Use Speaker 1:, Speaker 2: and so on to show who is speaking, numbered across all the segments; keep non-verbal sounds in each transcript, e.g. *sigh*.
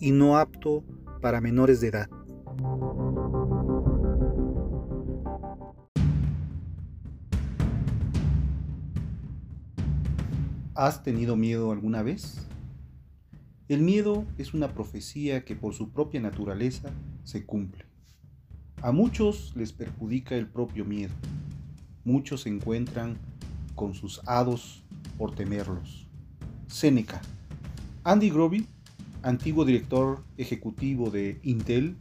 Speaker 1: y no apto para menores de edad. ¿Has tenido miedo alguna vez? El miedo es una profecía que por su propia naturaleza se cumple. A muchos les perjudica el propio miedo. Muchos se encuentran con sus hados por temerlos. Séneca. Andy Grobie antiguo director ejecutivo de Intel,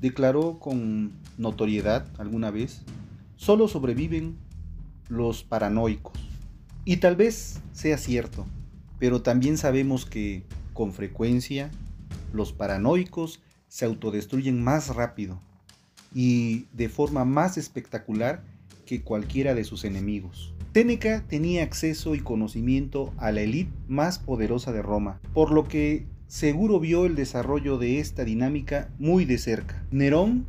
Speaker 1: declaró con notoriedad alguna vez, solo sobreviven los paranoicos. Y tal vez sea cierto, pero también sabemos que, con frecuencia, los paranoicos se autodestruyen más rápido y de forma más espectacular que cualquiera de sus enemigos. Séneca tenía acceso y conocimiento a la élite más poderosa de Roma, por lo que seguro vio el desarrollo de esta dinámica muy de cerca. Nerón,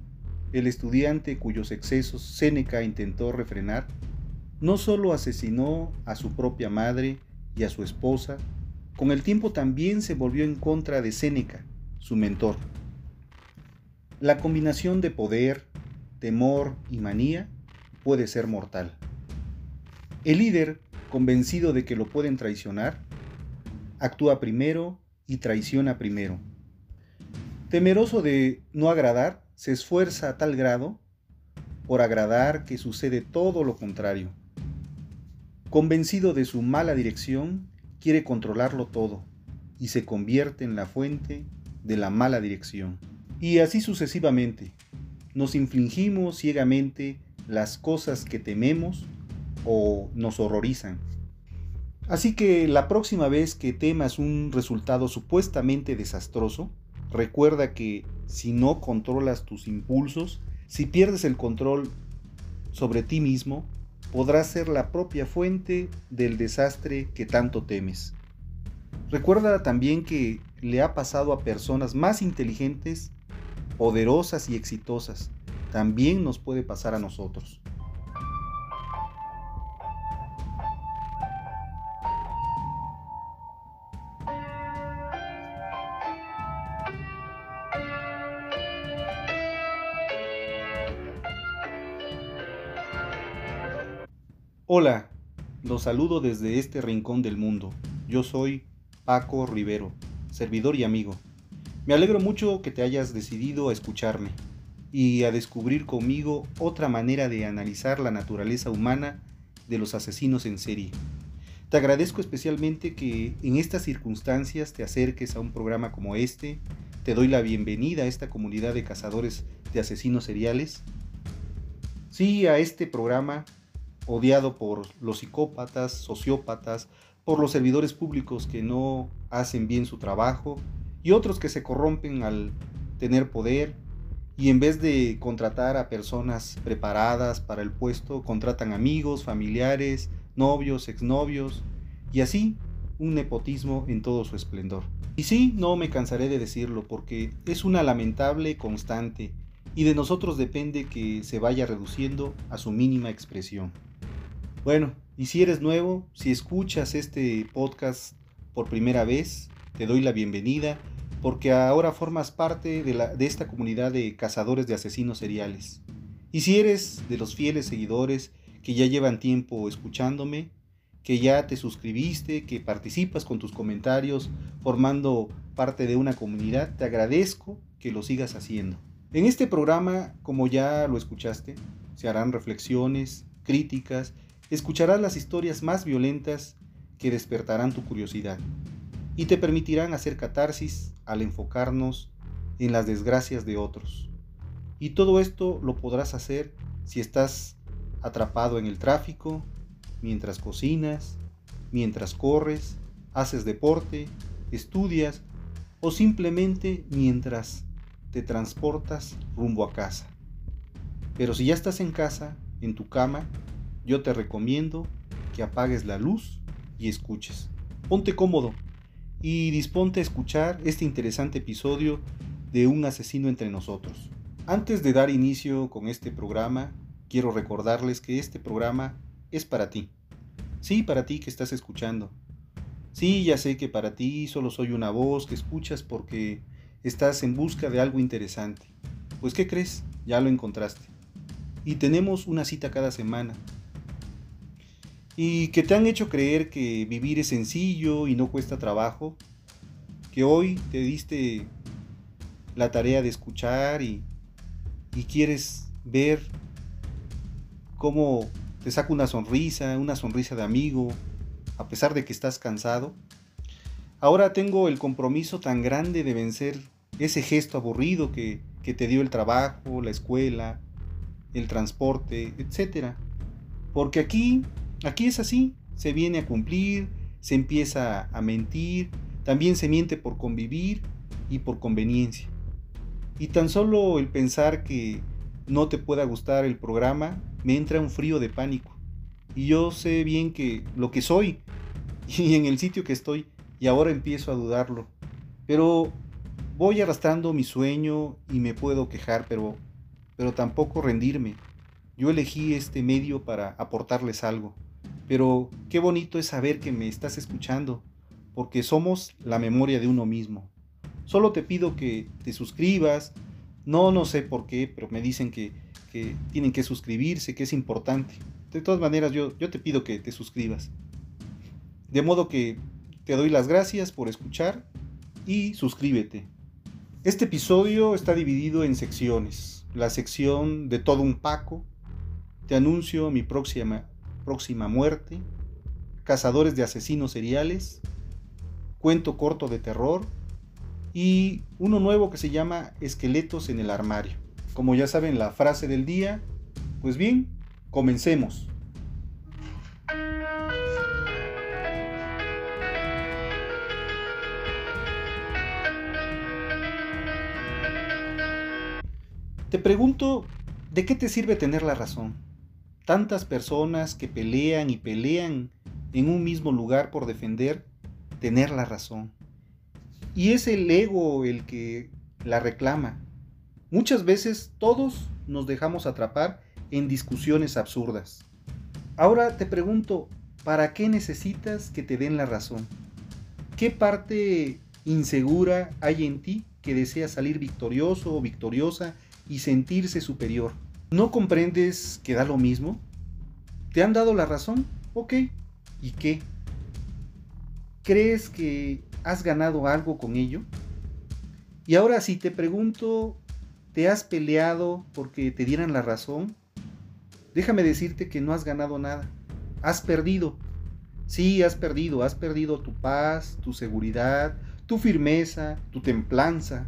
Speaker 1: el estudiante cuyos excesos Séneca intentó refrenar, no solo asesinó a su propia madre y a su esposa, con el tiempo también se volvió en contra de Séneca, su mentor. La combinación de poder, temor y manía puede ser mortal. El líder, convencido de que lo pueden traicionar, actúa primero y traiciona primero. Temeroso de no agradar, se esfuerza a tal grado por agradar que sucede todo lo contrario. Convencido de su mala dirección, quiere controlarlo todo y se convierte en la fuente de la mala dirección. Y así sucesivamente, nos infligimos ciegamente las cosas que tememos o nos horrorizan. Así que la próxima vez que temas un resultado supuestamente desastroso, recuerda que si no controlas tus impulsos, si pierdes el control sobre ti mismo, podrás ser la propia fuente del desastre que tanto temes. Recuerda también que le ha pasado a personas más inteligentes, poderosas y exitosas. También nos puede pasar a nosotros. Hola, los saludo desde este rincón del mundo. Yo soy Paco Rivero, servidor y amigo. Me alegro mucho que te hayas decidido a escucharme y a descubrir conmigo otra manera de analizar la naturaleza humana de los asesinos en serie. Te agradezco especialmente que en estas circunstancias te acerques a un programa como este. Te doy la bienvenida a esta comunidad de cazadores de asesinos seriales. Sí, a este programa odiado por los psicópatas, sociópatas, por los servidores públicos que no hacen bien su trabajo y otros que se corrompen al tener poder y en vez de contratar a personas preparadas para el puesto, contratan amigos, familiares, novios, exnovios y así un nepotismo en todo su esplendor. Y sí, no me cansaré de decirlo porque es una lamentable constante y de nosotros depende que se vaya reduciendo a su mínima expresión. Bueno, y si eres nuevo, si escuchas este podcast por primera vez, te doy la bienvenida porque ahora formas parte de, la, de esta comunidad de cazadores de asesinos seriales. Y si eres de los fieles seguidores que ya llevan tiempo escuchándome, que ya te suscribiste, que participas con tus comentarios formando parte de una comunidad, te agradezco que lo sigas haciendo. En este programa, como ya lo escuchaste, se harán reflexiones, críticas escucharás las historias más violentas que despertarán tu curiosidad y te permitirán hacer catarsis al enfocarnos en las desgracias de otros. Y todo esto lo podrás hacer si estás atrapado en el tráfico, mientras cocinas, mientras corres, haces deporte, estudias o simplemente mientras te transportas rumbo a casa. Pero si ya estás en casa, en tu cama, yo te recomiendo que apagues la luz y escuches. Ponte cómodo y disponte a escuchar este interesante episodio de Un asesino entre nosotros. Antes de dar inicio con este programa, quiero recordarles que este programa es para ti. Sí, para ti que estás escuchando. Sí, ya sé que para ti solo soy una voz que escuchas porque estás en busca de algo interesante. Pues ¿qué crees? Ya lo encontraste. Y tenemos una cita cada semana. Y que te han hecho creer que vivir es sencillo y no cuesta trabajo. Que hoy te diste la tarea de escuchar y, y quieres ver cómo te saca una sonrisa, una sonrisa de amigo, a pesar de que estás cansado. Ahora tengo el compromiso tan grande de vencer ese gesto aburrido que, que te dio el trabajo, la escuela, el transporte, etc. Porque aquí, aquí es así, se viene a cumplir, se empieza a mentir, también se miente por convivir y por conveniencia. Y tan solo el pensar que no te pueda gustar el programa me entra un frío de pánico. Y yo sé bien que lo que soy *laughs* y en el sitio que estoy y ahora empiezo a dudarlo. Pero voy arrastrando mi sueño y me puedo quejar, pero pero tampoco rendirme. Yo elegí este medio para aportarles algo. Pero qué bonito es saber que me estás escuchando, porque somos la memoria de uno mismo. Solo te pido que te suscribas. No, no sé por qué, pero me dicen que, que tienen que suscribirse, que es importante. De todas maneras, yo, yo te pido que te suscribas. De modo que te doy las gracias por escuchar y suscríbete. Este episodio está dividido en secciones. La sección de todo un Paco, te anuncio mi próxima, próxima muerte, cazadores de asesinos seriales, cuento corto de terror y uno nuevo que se llama Esqueletos en el armario. Como ya saben la frase del día, pues bien, comencemos. Te pregunto, ¿de qué te sirve tener la razón? Tantas personas que pelean y pelean en un mismo lugar por defender tener la razón. Y es el ego el que la reclama. Muchas veces todos nos dejamos atrapar en discusiones absurdas. Ahora te pregunto, ¿para qué necesitas que te den la razón? ¿Qué parte insegura hay en ti que desea salir victorioso o victoriosa y sentirse superior? ¿No comprendes que da lo mismo? ¿Te han dado la razón? Ok. ¿Y qué? ¿Crees que ¿Has ganado algo con ello? Y ahora si te pregunto, ¿te has peleado porque te dieran la razón? Déjame decirte que no has ganado nada. Has perdido. Sí, has perdido. Has perdido tu paz, tu seguridad, tu firmeza, tu templanza.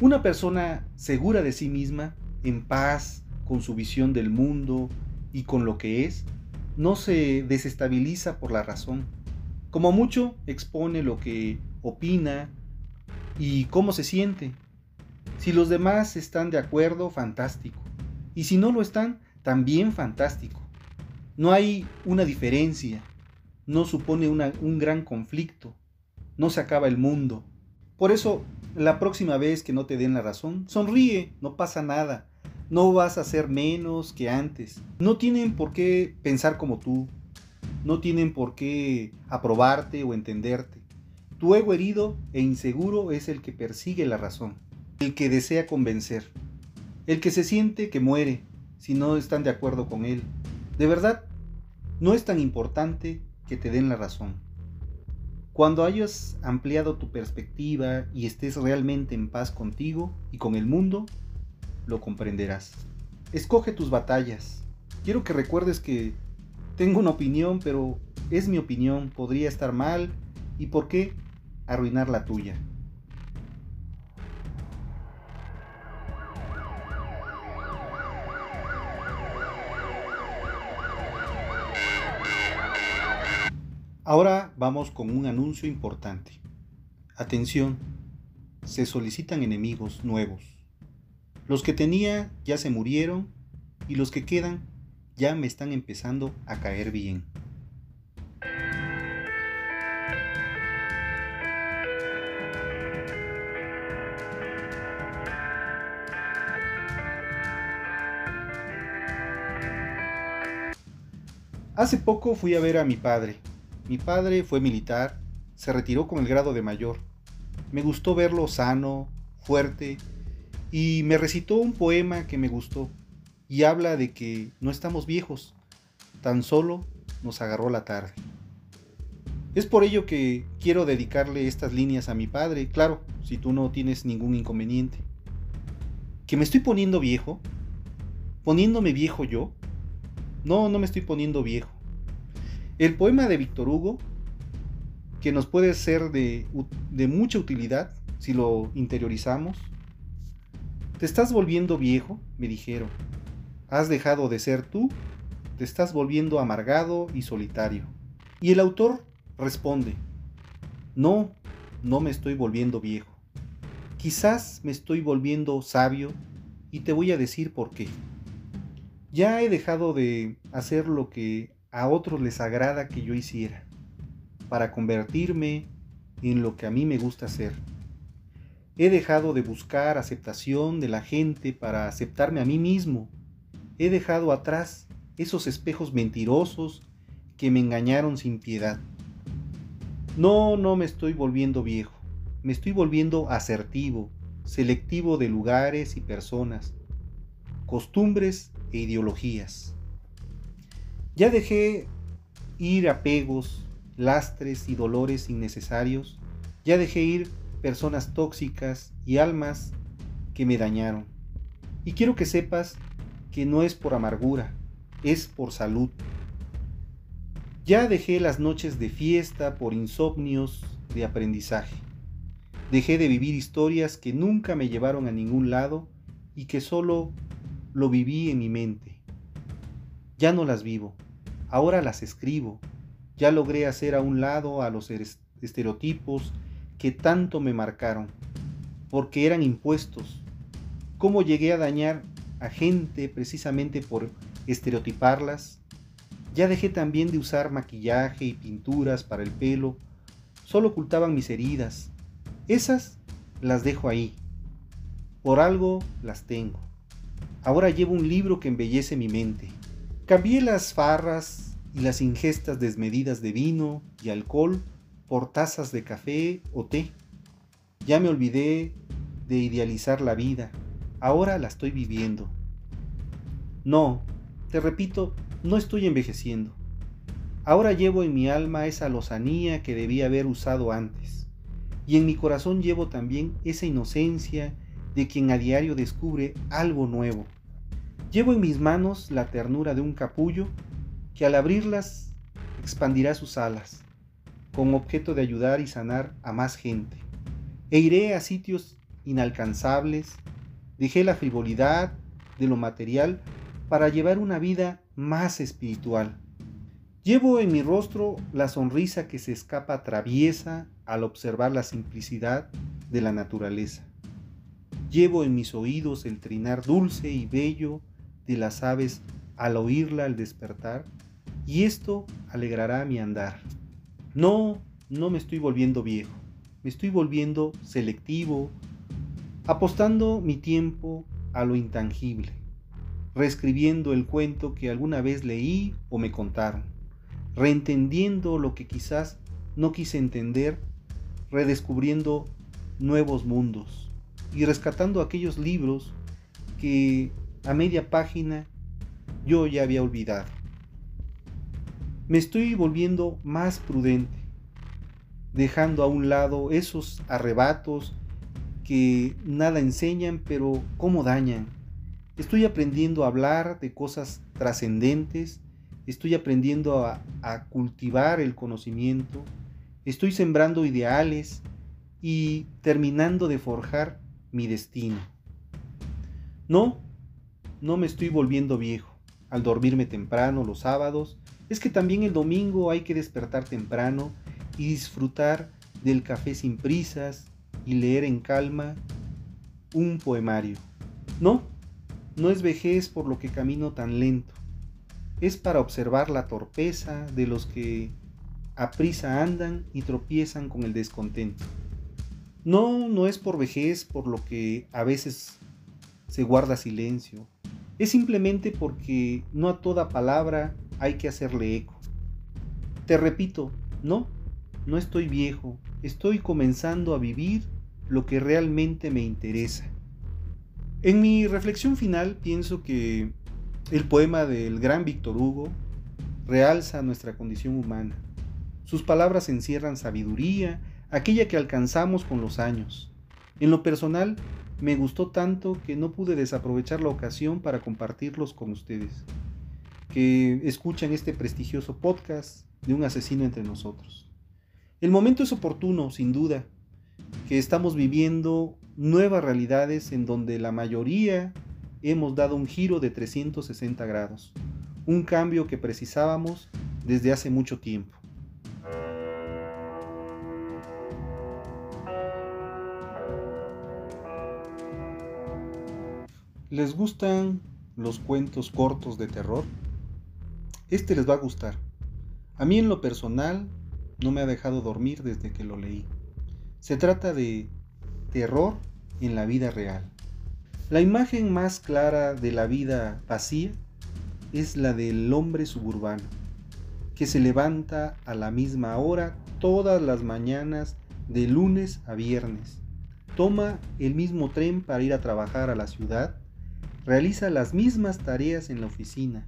Speaker 1: Una persona segura de sí misma, en paz, con su visión del mundo y con lo que es, no se desestabiliza por la razón como mucho, expone lo que opina y cómo se siente. Si los demás están de acuerdo, fantástico. Y si no lo están, también fantástico. No hay una diferencia, no supone un gran conflicto, no se acaba el mundo. Por eso, la próxima vez que no te den la razón, sonríe, no pasa nada. No vas a ser menos que antes. No tienen por qué pensar como tú, no tienen por qué aprobarte o entenderte. Tu ego herido e inseguro es el que persigue la razón, el que desea convencer, el que se siente que muere si no están de acuerdo con él. De verdad, no es tan importante que te den la razón. Cuando hayas ampliado tu perspectiva y estés realmente en paz contigo y con el mundo, lo comprenderás. Escoge tus batallas. Quiero que recuerdes que tengo una opinión, pero es mi opinión, podría estar mal y por qué arruinar la tuya. Ahora vamos con un anuncio importante. Atención, se solicitan enemigos nuevos. Los que tenía ya se murieron y los que quedan ya me están empezando a caer bien. Hace poco fui a ver a mi padre. Mi padre fue militar, se retiró con el grado de mayor. Me gustó verlo sano, fuerte, y me recitó un poema que me gustó, y habla de que no estamos viejos, tan solo nos agarró la tarde. Es por ello que quiero dedicarle estas líneas a mi padre, claro, si tú no tienes ningún inconveniente. ¿Que me estoy poniendo viejo? ¿Poniéndome viejo yo? No, no me estoy poniendo viejo. El poema de Víctor Hugo, que nos puede ser de, de mucha utilidad si lo interiorizamos. Te estás volviendo viejo, me dijeron. Has dejado de ser tú, te estás volviendo amargado y solitario. Y el autor responde, no, no me estoy volviendo viejo. Quizás me estoy volviendo sabio y te voy a decir por qué. Ya he dejado de hacer lo que a otros les agrada que yo hiciera, para convertirme en lo que a mí me gusta hacer. He dejado de buscar aceptación de la gente para aceptarme a mí mismo. He dejado atrás esos espejos mentirosos que me engañaron sin piedad. No, no me estoy volviendo viejo, me estoy volviendo asertivo, selectivo de lugares y personas, costumbres e ideologías. Ya dejé ir apegos, lastres y dolores innecesarios. Ya dejé ir personas tóxicas y almas que me dañaron. Y quiero que sepas que no es por amargura, es por salud. Ya dejé las noches de fiesta por insomnios de aprendizaje. Dejé de vivir historias que nunca me llevaron a ningún lado y que solo lo viví en mi mente. Ya no las vivo, ahora las escribo. Ya logré hacer a un lado a los estereotipos que tanto me marcaron, porque eran impuestos. ¿Cómo llegué a dañar a gente precisamente por estereotiparlas? Ya dejé también de usar maquillaje y pinturas para el pelo, solo ocultaban mis heridas. Esas las dejo ahí. Por algo las tengo. Ahora llevo un libro que embellece mi mente. Cambié las farras y las ingestas desmedidas de vino y alcohol por tazas de café o té. Ya me olvidé de idealizar la vida. Ahora la estoy viviendo. No, te repito, no estoy envejeciendo. Ahora llevo en mi alma esa lozanía que debía haber usado antes. Y en mi corazón llevo también esa inocencia de quien a diario descubre algo nuevo. Llevo en mis manos la ternura de un capullo que al abrirlas expandirá sus alas, con objeto de ayudar y sanar a más gente. E iré a sitios inalcanzables, dejé la frivolidad de lo material para llevar una vida más espiritual. Llevo en mi rostro la sonrisa que se escapa traviesa al observar la simplicidad de la naturaleza. Llevo en mis oídos el trinar dulce y bello de las aves al oírla al despertar, y esto alegrará mi andar. No, no me estoy volviendo viejo, me estoy volviendo selectivo, apostando mi tiempo a lo intangible, reescribiendo el cuento que alguna vez leí o me contaron, reentendiendo lo que quizás no quise entender, redescubriendo nuevos mundos y rescatando aquellos libros que a media página yo ya había olvidado. Me estoy volviendo más prudente, dejando a un lado esos arrebatos que nada enseñan pero cómo dañan. Estoy aprendiendo a hablar de cosas trascendentes, estoy aprendiendo a, cultivar el conocimiento, estoy sembrando ideales y terminando de forjar mi destino. No, no me estoy volviendo viejo al dormirme temprano los sábados, es que también el domingo hay que despertar temprano y disfrutar del café sin prisas y leer en calma un poemario. No, no es vejez por lo que camino tan lento. Es para observar la torpeza de los que a prisa andan y tropiezan con el descontento. No, no es por vejez por lo que a veces se guarda silencio. Es simplemente porque no a toda palabra hay que hacerle eco. Te repito, no, no estoy viejo, estoy comenzando a vivir lo que realmente me interesa. En mi reflexión final pienso que el poema del gran Víctor Hugo realza nuestra condición humana. Sus palabras encierran sabiduría, aquella que alcanzamos con los años. En lo personal, me gustó tanto que no pude desaprovechar la ocasión para compartirlos con ustedes, que escuchan este prestigioso podcast de un asesino entre nosotros. El momento es oportuno, sin duda, que estamos viviendo nuevas realidades en donde la mayoría hemos dado un giro de 360 grados, un cambio que precisábamos desde hace mucho tiempo. ¿Les gustan los cuentos cortos de terror? Este les va a gustar. A mí en lo personal no me ha dejado dormir desde que lo leí. Se trata de terror en la vida real. La imagen más clara de la vida vacía es la del hombre suburbano, que se levanta a la misma hora todas las mañanas de lunes a viernes, toma el mismo tren para ir a trabajar a la ciudad, realiza las mismas tareas en la oficina,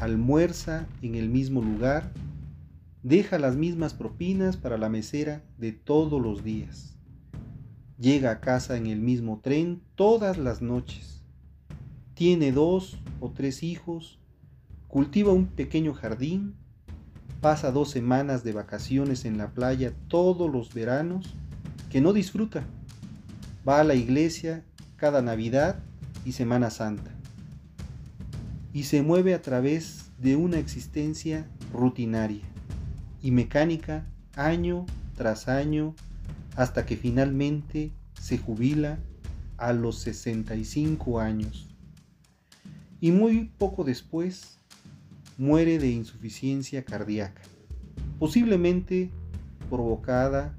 Speaker 1: almuerza en el mismo lugar deja las mismas propinas para la mesera de todos los días. Llega a casa en el mismo tren todas las noches. Tiene dos o tres hijos, cultiva un pequeño jardín, pasa dos semanas de vacaciones en la playa todos los veranos que no disfruta. Va a la iglesia cada Navidad y Semana Santa. Y se mueve a través de una existencia rutinaria y mecánica año tras año hasta que finalmente se jubila a los 65 años. Y muy poco después muere de insuficiencia cardíaca, posiblemente provocada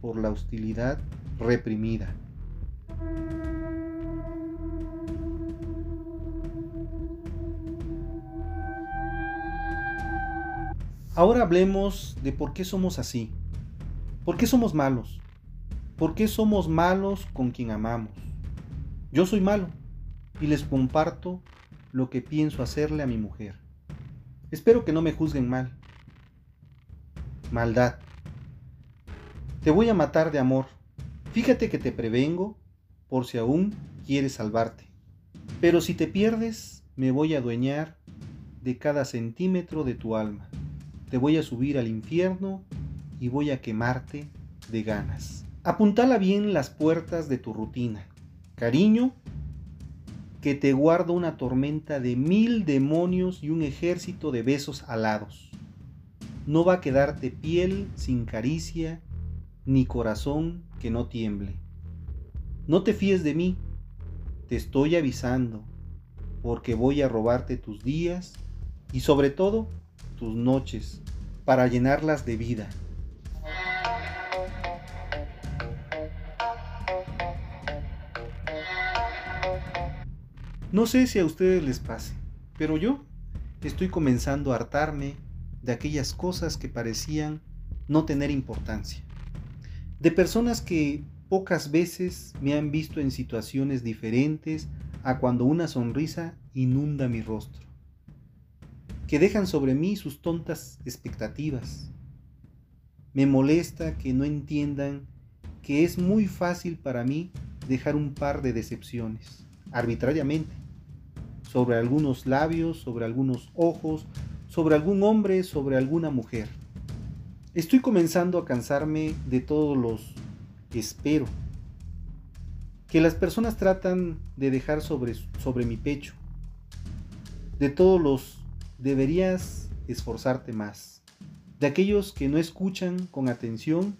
Speaker 1: por la hostilidad reprimida. Ahora hablemos de por qué somos así. ¿Por qué somos malos? ¿Por qué somos malos con quien amamos? Yo soy malo y les comparto lo que pienso hacerle a mi mujer. Espero que no me juzguen mal. Maldad. Te voy a matar de amor. Fíjate que te prevengo por si aún quieres salvarte. Pero si te pierdes, me voy a adueñar de cada centímetro de tu alma te voy a subir al infierno y voy a quemarte de ganas. Apuntala bien las puertas de tu rutina. Cariño, que te guardo una tormenta de mil demonios y un ejército de besos alados. No va a quedarte piel sin caricia, ni corazón que no tiemble. No te fíes de mí, te estoy avisando, porque voy a robarte tus días y sobre todo tus noches para llenarlas de vida. No sé si a ustedes les pase, pero yo estoy comenzando a hartarme de aquellas cosas que parecían no tener importancia. De personas que pocas veces me han visto en situaciones diferentes a cuando una sonrisa inunda mi rostro que dejan sobre mí sus tontas expectativas. Me molesta que no entiendan que es muy fácil para mí dejar un par de decepciones, arbitrariamente, sobre algunos labios, sobre algunos ojos, sobre algún hombre, sobre alguna mujer. Estoy comenzando a cansarme de todos los espero que las personas tratan de dejar sobre, sobre mi pecho, de todos los deberías esforzarte más. De aquellos que no escuchan con atención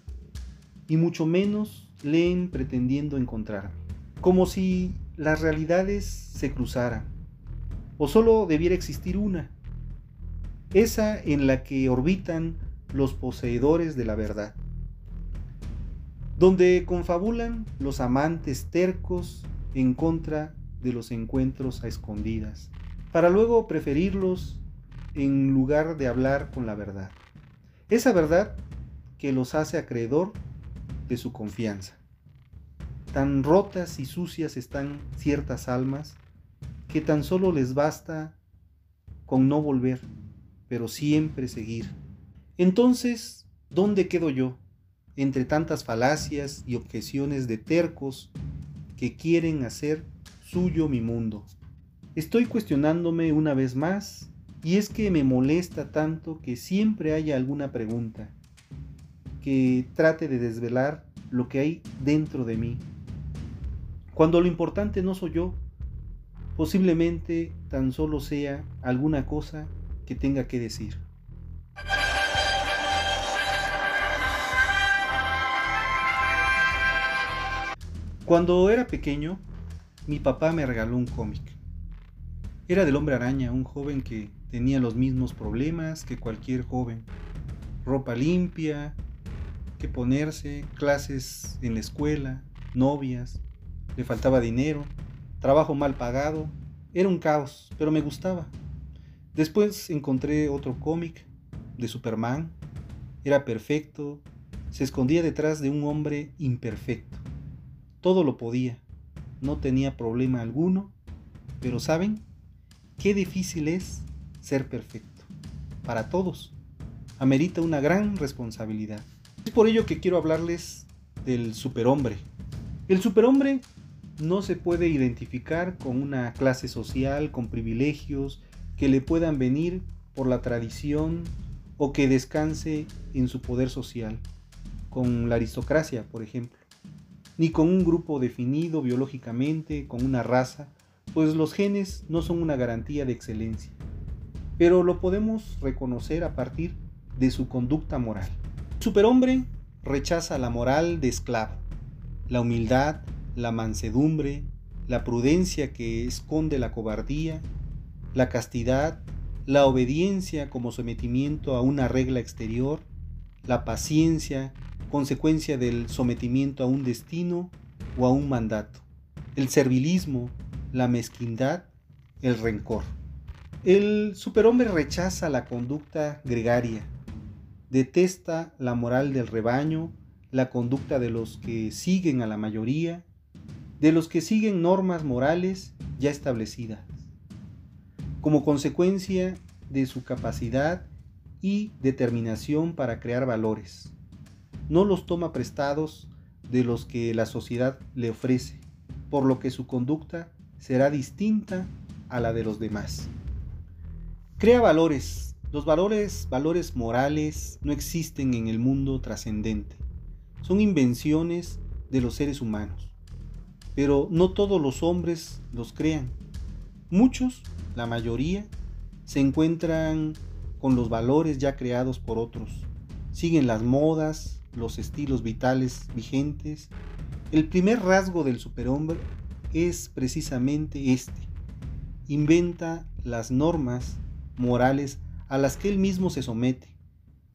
Speaker 1: y mucho menos leen pretendiendo encontrarme, como si las realidades se cruzaran, o solo debiera existir una, esa en la que orbitan los poseedores de la verdad, donde confabulan los amantes tercos en contra de los encuentros a escondidas, para luego preferirlos en lugar de hablar con la verdad. Esa verdad que los hace acreedor de su confianza. Tan rotas y sucias están ciertas almas que tan solo les basta con no volver, pero siempre seguir. Entonces, ¿dónde quedo yo? Entre tantas falacias y objeciones de tercos que quieren hacer suyo mi mundo. Estoy cuestionándome una vez más y es que me molesta tanto que siempre haya alguna pregunta que trate de desvelar lo que hay dentro de mí. Cuando lo importante no soy yo, posiblemente tan solo sea alguna cosa que tenga que decir. Cuando era pequeño, mi papá me regaló un cómic. Era del hombre araña, un joven que tenía los mismos problemas que cualquier joven. Ropa limpia, que ponerse, clases en la escuela, novias, le faltaba dinero, trabajo mal pagado. Era un caos, pero me gustaba. Después encontré otro cómic de Superman. Era perfecto, se escondía detrás de un hombre imperfecto. Todo lo podía, no tenía problema alguno, pero ¿saben? Qué difícil es ser perfecto. Para todos. Amerita una gran responsabilidad. Es por ello que quiero hablarles del superhombre. El superhombre no se puede identificar con una clase social, con privilegios que le puedan venir por la tradición o que descanse en su poder social, con la aristocracia, por ejemplo, ni con un grupo definido biológicamente, con una raza, pues los genes no son una garantía de excelencia pero lo podemos reconocer a partir de su conducta moral. Superhombre rechaza la moral de esclavo, la humildad, la mansedumbre, la prudencia que esconde la cobardía, la castidad, la obediencia como sometimiento a una regla exterior, la paciencia, consecuencia del sometimiento a un destino o a un mandato, el servilismo, la mezquindad, el rencor. El superhombre rechaza la conducta gregaria, detesta la moral del rebaño, la conducta de los que siguen a la mayoría, de los que siguen normas morales ya establecidas, como consecuencia de su capacidad y determinación para crear valores. No los toma prestados de los que la sociedad le ofrece, por lo que su conducta será distinta a la de los demás. Crea valores. Los valores, valores morales, no existen en el mundo trascendente. Son invenciones de los seres humanos. Pero no todos los hombres los crean. Muchos, la mayoría, se encuentran con los valores ya creados por otros. Siguen las modas, los estilos vitales vigentes. El primer rasgo del superhombre es precisamente este. Inventa las normas morales a las que él mismo se somete.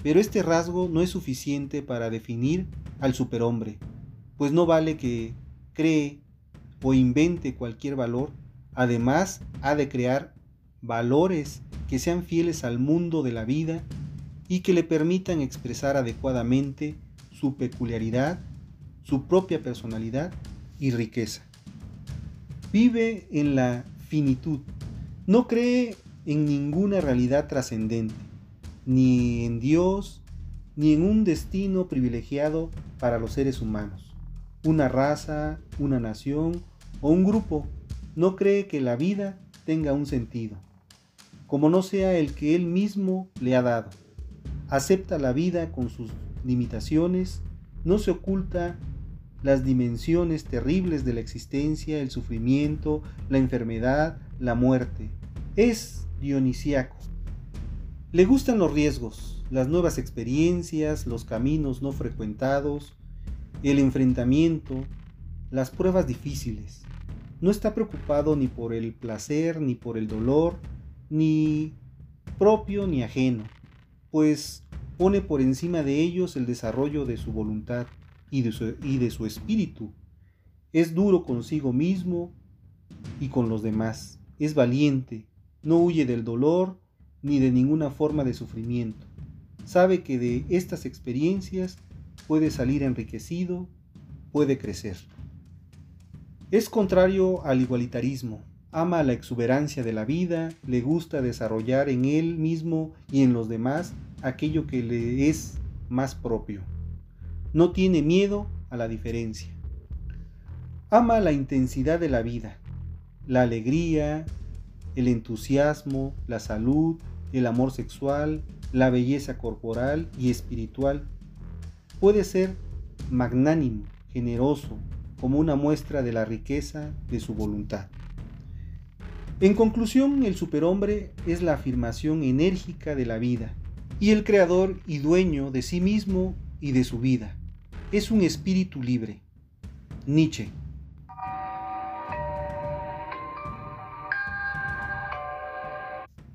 Speaker 1: Pero este rasgo no es suficiente para definir al superhombre, pues no vale que cree o invente cualquier valor, además ha de crear valores que sean fieles al mundo de la vida y que le permitan expresar adecuadamente su peculiaridad, su propia personalidad y riqueza. Vive en la finitud, no cree en ninguna realidad trascendente, ni en Dios, ni en un destino privilegiado para los seres humanos. Una raza, una nación o un grupo no cree que la vida tenga un sentido, como no sea el que él mismo le ha dado. Acepta la vida con sus limitaciones, no se oculta las dimensiones terribles de la existencia, el sufrimiento, la enfermedad, la muerte. Es dionisiaco. Le gustan los riesgos, las nuevas experiencias, los caminos no frecuentados, el enfrentamiento, las pruebas difíciles. No está preocupado ni por el placer, ni por el dolor, ni propio ni ajeno, pues pone por encima de ellos el desarrollo de su voluntad y de su, y de su espíritu. Es duro consigo mismo y con los demás. Es valiente, no huye del dolor ni de ninguna forma de sufrimiento. Sabe que de estas experiencias puede salir enriquecido, puede crecer. Es contrario al igualitarismo, ama la exuberancia de la vida, le gusta desarrollar en él mismo y en los demás aquello que le es más propio. No tiene miedo a la diferencia. Ama la intensidad de la vida, la alegría, el entusiasmo, la salud, el amor sexual, la belleza corporal y espiritual. Puede ser magnánimo, generoso, como una muestra de la riqueza de su voluntad. En conclusión, el superhombre es la afirmación enérgica de la vida y el creador y dueño de sí mismo y de su vida. Es un espíritu libre. Nietzsche.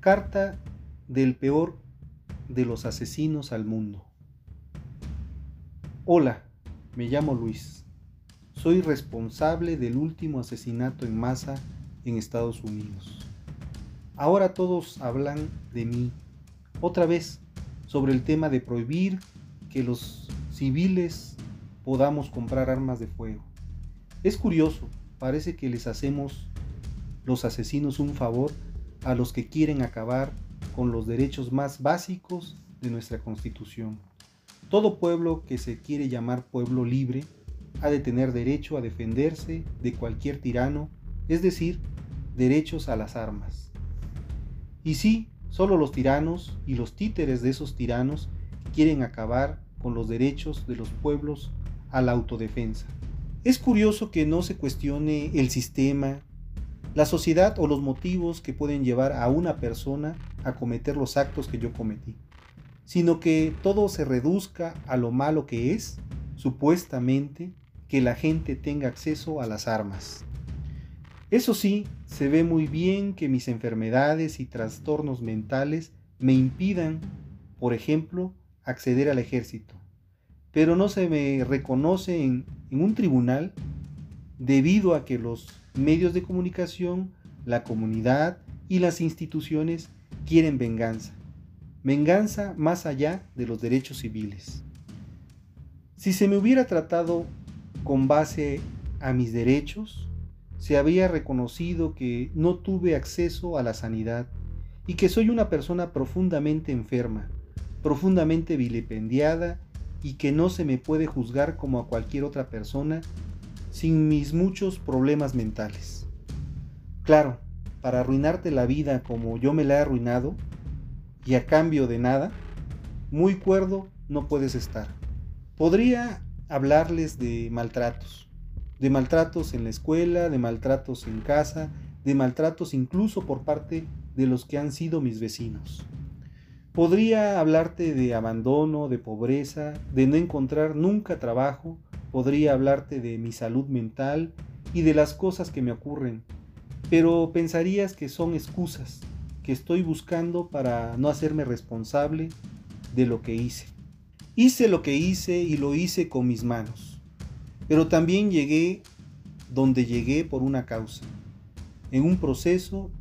Speaker 1: Carta del peor de los asesinos al mundo. Hola, me llamo Luis. Soy responsable del último asesinato en masa en Estados Unidos. Ahora todos hablan de mí, otra vez, sobre el tema de prohibir que los civiles podamos comprar armas de fuego. Es curioso, parece que les hacemos los asesinos un favor a los que quieren acabar con los derechos más básicos de nuestra Constitución. Todo pueblo que se quiere llamar pueblo libre ha de tener derecho a defenderse de cualquier tirano, es decir, derechos a las armas. Y sí, solo los tiranos y los títeres de esos tiranos quieren acabar con los derechos de los pueblos a la autodefensa. Es curioso que no se cuestione el sistema, la sociedad o los motivos que pueden llevar a una persona a cometer los actos que yo cometí, sino que todo se reduzca a lo malo que es, supuestamente, que la gente tenga acceso a las armas. Eso sí, se ve muy bien que mis enfermedades y trastornos mentales me impidan, por ejemplo, acceder al ejército, pero no se me reconoce en, en un tribunal debido a que los medios de comunicación, la comunidad y las instituciones quieren venganza. Venganza más allá de los derechos civiles. Si se me hubiera tratado con base a mis derechos, se había reconocido que no tuve acceso a la sanidad y que soy una persona profundamente enferma, profundamente vilipendiada y que no se me puede juzgar como a cualquier otra persona sin mis muchos problemas mentales. Claro, para arruinarte la vida como yo me la he arruinado, y a cambio de nada, muy cuerdo no puedes estar. Podría hablarles de maltratos, de maltratos en la escuela, de maltratos en casa, de maltratos incluso por parte de los que han sido mis vecinos. Podría hablarte de abandono, de pobreza, de no encontrar nunca trabajo, podría hablarte de mi salud mental y de las cosas que me ocurren, pero pensarías que son excusas que estoy buscando para no hacerme responsable de lo que hice. Hice lo que hice y lo hice con mis manos. Pero también llegué donde llegué por una causa, en un proceso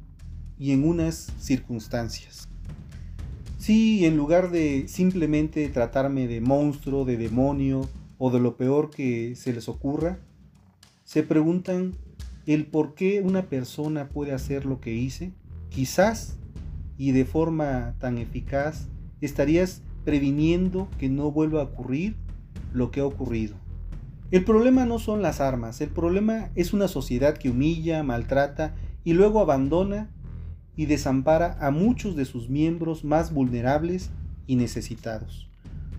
Speaker 1: y en unas circunstancias. Si en lugar de simplemente tratarme de monstruo, de demonio o de lo peor que se les ocurra, se preguntan el por qué una persona puede hacer lo que hice, quizás y de forma tan eficaz estarías previniendo que no vuelva a ocurrir lo que ha ocurrido. El problema no son las armas, el problema es una sociedad que humilla, maltrata y luego abandona y desampara a muchos de sus miembros más vulnerables y necesitados.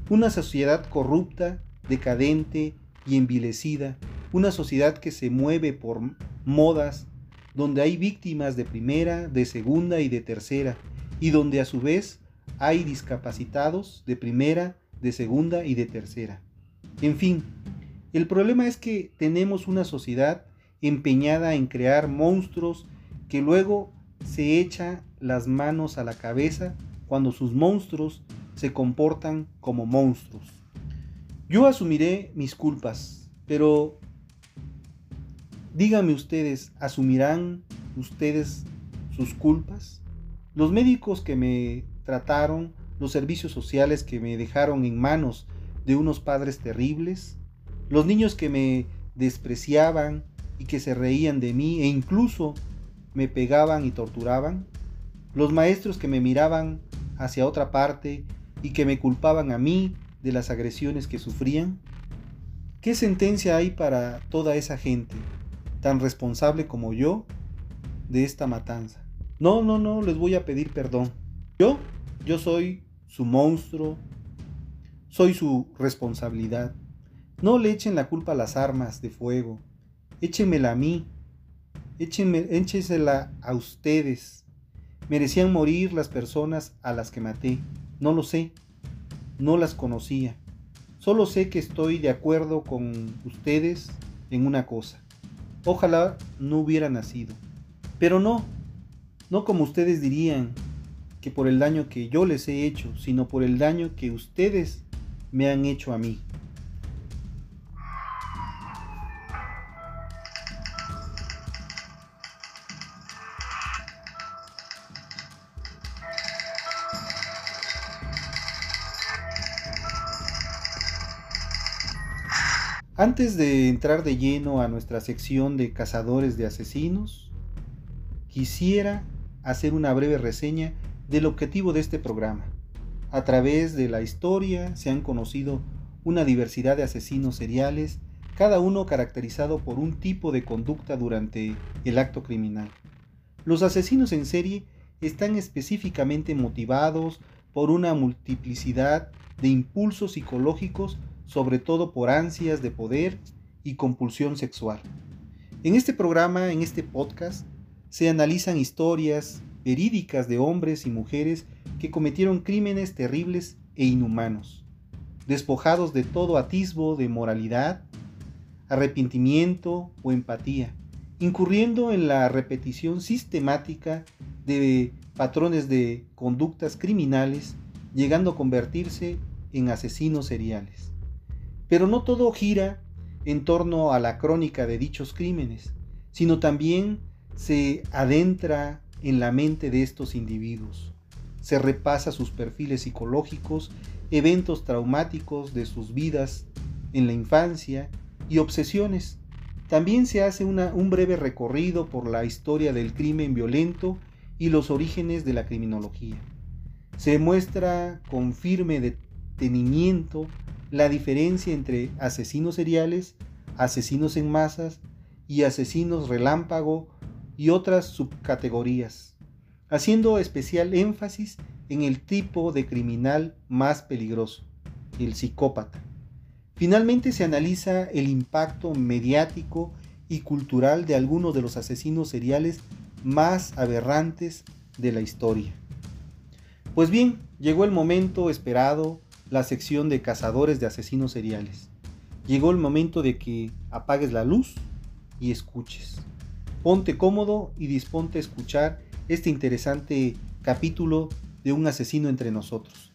Speaker 1: Una sociedad corrupta, decadente y envilecida, una sociedad que se mueve por modas, donde hay víctimas de primera, de segunda y de tercera, y donde a su vez hay discapacitados de primera, de segunda y de tercera. En fin, El problema es que tenemos una sociedad empeñada en crear monstruos que luego se echa las manos a la cabeza cuando sus monstruos se comportan como monstruos. Yo asumiré mis culpas, pero díganme ustedes, ¿asumirán ustedes sus culpas? Los médicos que me trataron, los servicios sociales que me dejaron en manos de unos padres terribles, los niños que me despreciaban y que se reían de mí e incluso me pegaban y torturaban, los maestros que me miraban hacia otra parte y que me culpaban a mí de las agresiones que sufrían? ¿Qué sentencia hay para toda esa gente, tan responsable como yo, de esta matanza? No, no, no, les voy a pedir perdón. Yo, yo soy su monstruo, soy su responsabilidad. No le echen la culpa a las armas de fuego, échenmela a mí, échenme, échensela a ustedes. Merecían morir las personas a las que maté. No lo sé, no las conocía. Solo sé que estoy de acuerdo con ustedes en una cosa. Ojalá no hubiera nacido. Pero no, no como ustedes dirían, que por el daño que yo les he hecho, sino por el daño que ustedes me han hecho a mí. Antes de entrar de lleno a nuestra sección de cazadores de asesinos, quisiera hacer una breve reseña del objetivo de este programa. A través de la historia se han conocido una diversidad de asesinos seriales, cada uno caracterizado por un tipo de conducta durante el acto criminal. Los asesinos en serie están específicamente motivados por una multiplicidad de impulsos psicológicos sobre todo por ansias de poder y compulsión sexual. En este programa, en este podcast, se analizan historias verídicas de hombres y mujeres que cometieron crímenes terribles e inhumanos, despojados de todo atisbo de moralidad, arrepentimiento o empatía, incurriendo en la repetición sistemática de patrones de conductas criminales, llegando a convertirse en asesinos seriales. Pero no todo gira en torno a la crónica de dichos crímenes, sino también se adentra en la mente de estos individuos. Se repasa sus perfiles psicológicos, eventos traumáticos de sus vidas en la infancia y obsesiones. También se hace un breve recorrido por la historia del crimen violento y los orígenes de la criminología. Se muestra con firme detenimiento la diferencia entre asesinos seriales, asesinos en masas y asesinos relámpago y otras subcategorías, haciendo especial énfasis en el tipo de criminal más peligroso, el psicópata. Finalmente se analiza el impacto mediático y cultural de algunos de los asesinos seriales más aberrantes de la historia. Pues bien, llegó el momento esperado la sección de cazadores de asesinos seriales. Llegó el momento de que apagues la luz y escuches. Ponte cómodo y disponte a escuchar este interesante capítulo de un asesino entre nosotros.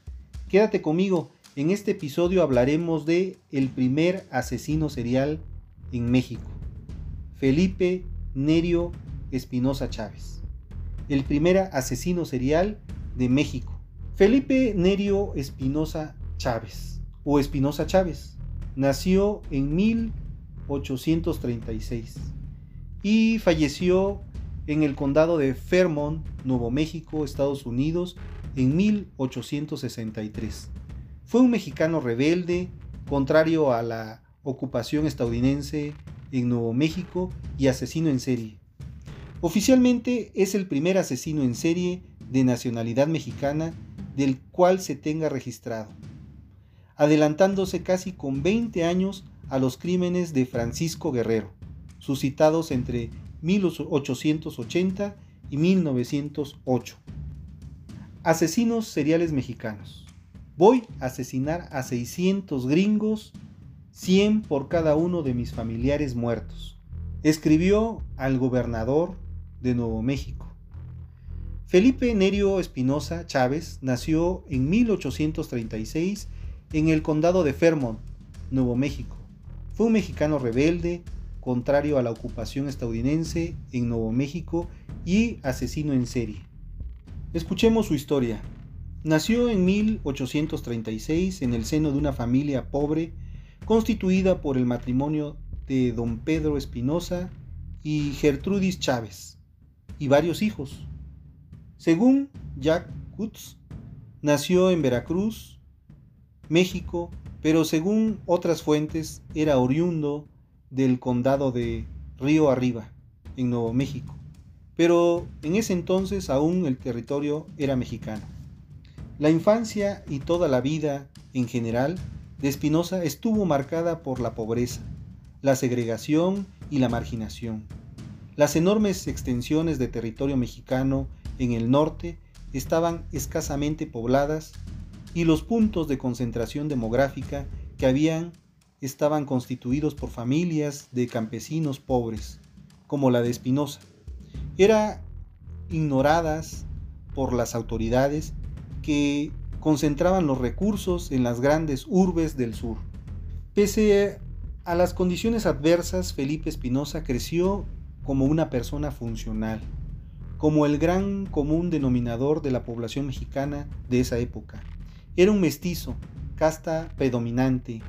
Speaker 1: Quédate conmigo, en este episodio hablaremos de el primer asesino serial en México, Felipe Nerio Espinosa Chávez. El primer asesino serial de México. Felipe Nerio Espinosa Chávez o Espinosa Chávez. Nació en 1836 y falleció en el condado de Fairmont, Nuevo México, Estados Unidos, en 1863. Fue un mexicano rebelde, contrario a la ocupación estadounidense en Nuevo México y asesino en serie. Oficialmente es el primer asesino en serie de nacionalidad mexicana del cual se tenga registrado adelantándose casi con 20 años a los crímenes de Francisco Guerrero, suscitados entre 1880 y 1908. Asesinos seriales mexicanos. Voy a asesinar a 600 gringos cien por cada uno de mis familiares muertos. Escribió al gobernador de Nuevo México. Felipe Nerio Espinosa Chávez nació en 1836 en el condado de Fairmont, Nuevo México. Fue un mexicano rebelde, contrario a la ocupación estadounidense en Nuevo México y asesino en serie. Escuchemos su historia. Nació en 1836 en el seno de una familia pobre constituida por el matrimonio de don Pedro Espinosa y Gertrudis Chávez, y varios hijos. Según Jack Kutz, nació en Veracruz, México, pero según otras fuentes era oriundo del condado de Río Arriba, en Nuevo México, pero en ese entonces aún el territorio era mexicano. La infancia y toda la vida en general de Espinosa estuvo marcada por la pobreza, la segregación y la marginación. Las enormes extensiones de territorio mexicano en el norte estaban escasamente pobladas y los puntos de concentración demográfica que habían estaban constituidos por familias de campesinos pobres, como la de Espinosa. Eran ignoradas por las autoridades que concentraban los recursos en las grandes urbes del sur. Pese a las condiciones adversas, Felipe Espinosa creció como una persona funcional, como el gran común denominador de la población mexicana de esa época. Era un mestizo, casta predominante,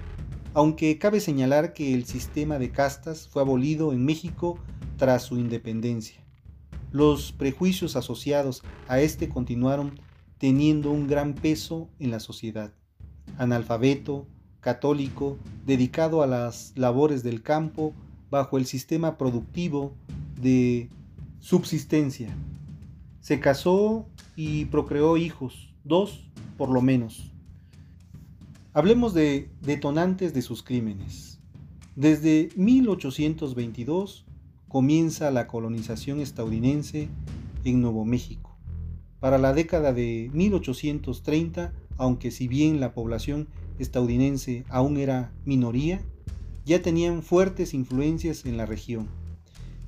Speaker 1: aunque cabe señalar que el sistema de castas fue abolido en México tras su independencia. Los prejuicios asociados a este continuaron teniendo un gran peso en la sociedad. Analfabeto, católico, dedicado a las labores del campo bajo el sistema productivo de subsistencia. Se casó y procreó hijos, dos por lo menos. Hablemos de detonantes de sus crímenes. Desde 1822 comienza la colonización estadounidense en Nuevo México. Para la década de 1830, aunque si bien la población estadounidense aún era minoría, ya tenían fuertes influencias en la región.